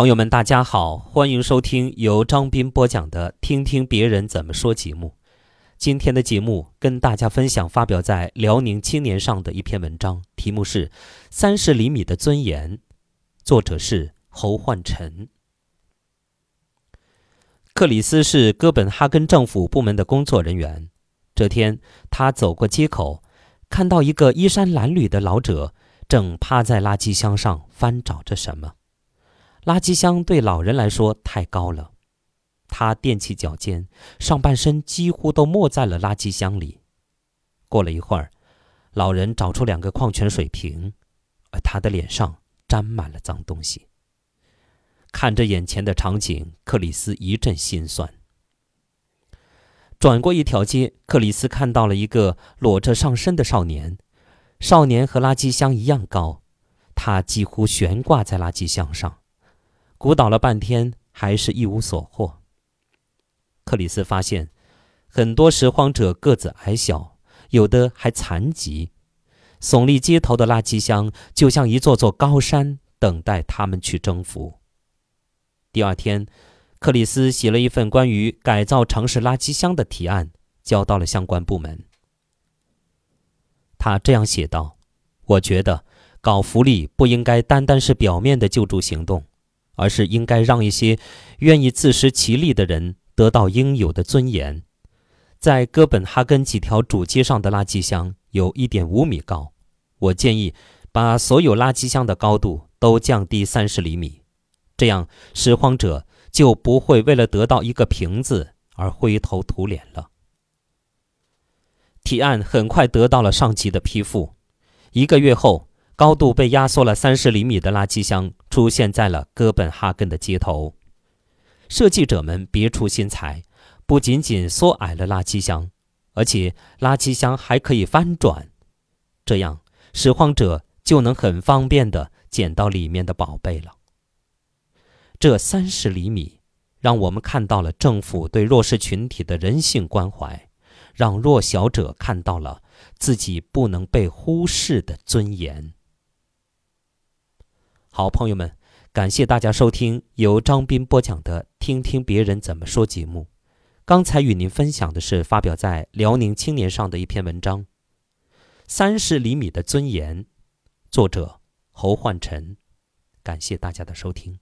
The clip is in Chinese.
朋友们，大家好，欢迎收听由张斌播讲的《听听别人怎么说》节目。今天的节目跟大家分享发表在辽宁青年上的一篇文章，题目是《三十厘米的尊严》，作者是侯焕臣。克里斯是哥本哈根政府部门的工作人员。这天，他走过街口，看到一个衣衫褴褛的老者正趴在垃圾箱上翻找着什么。垃圾箱对老人来说太高了，他踮起脚尖，上半身几乎都没在了垃圾箱里。过了一会儿，老人找出两个矿泉水瓶，而他的脸上沾满了脏东西。看着眼前的场景，克里斯一阵心酸。转过一条街，克里斯看到了一个裸着上身的少年，少年和垃圾箱一样高，他几乎悬挂在垃圾箱上。鼓捣了半天，还是一无所获。克里斯发现，很多拾荒者个子矮小，有的还残疾，耸立街头的垃圾箱就像一座座高山，等待他们去征服。第二天，克里斯写了一份关于改造城市垃圾箱的提案，交到了相关部门。他这样写道：“我觉得，搞福利不应该单单是表面的救助行动。”而是应该让一些愿意自食其力的人得到应有的尊严。在哥本哈根几条主街上的垃圾箱有一点五米高，我建议把所有垃圾箱的高度都降低三十厘米，这样拾荒者就不会为了得到一个瓶子而灰头土脸了。提案很快得到了上级的批复，一个月后。高度被压缩了三十厘米的垃圾箱出现在了哥本哈根的街头。设计者们别出心裁，不仅仅缩矮了垃圾箱，而且垃圾箱还可以翻转，这样拾荒者就能很方便地捡到里面的宝贝了。这三十厘米，让我们看到了政府对弱势群体的人性关怀，让弱小者看到了自己不能被忽视的尊严。好，朋友们，感谢大家收听由张斌播讲的《听听别人怎么说》节目。刚才与您分享的是发表在辽宁青年上的一篇文章，《三十厘米的尊严》，作者侯焕臣。感谢大家的收听。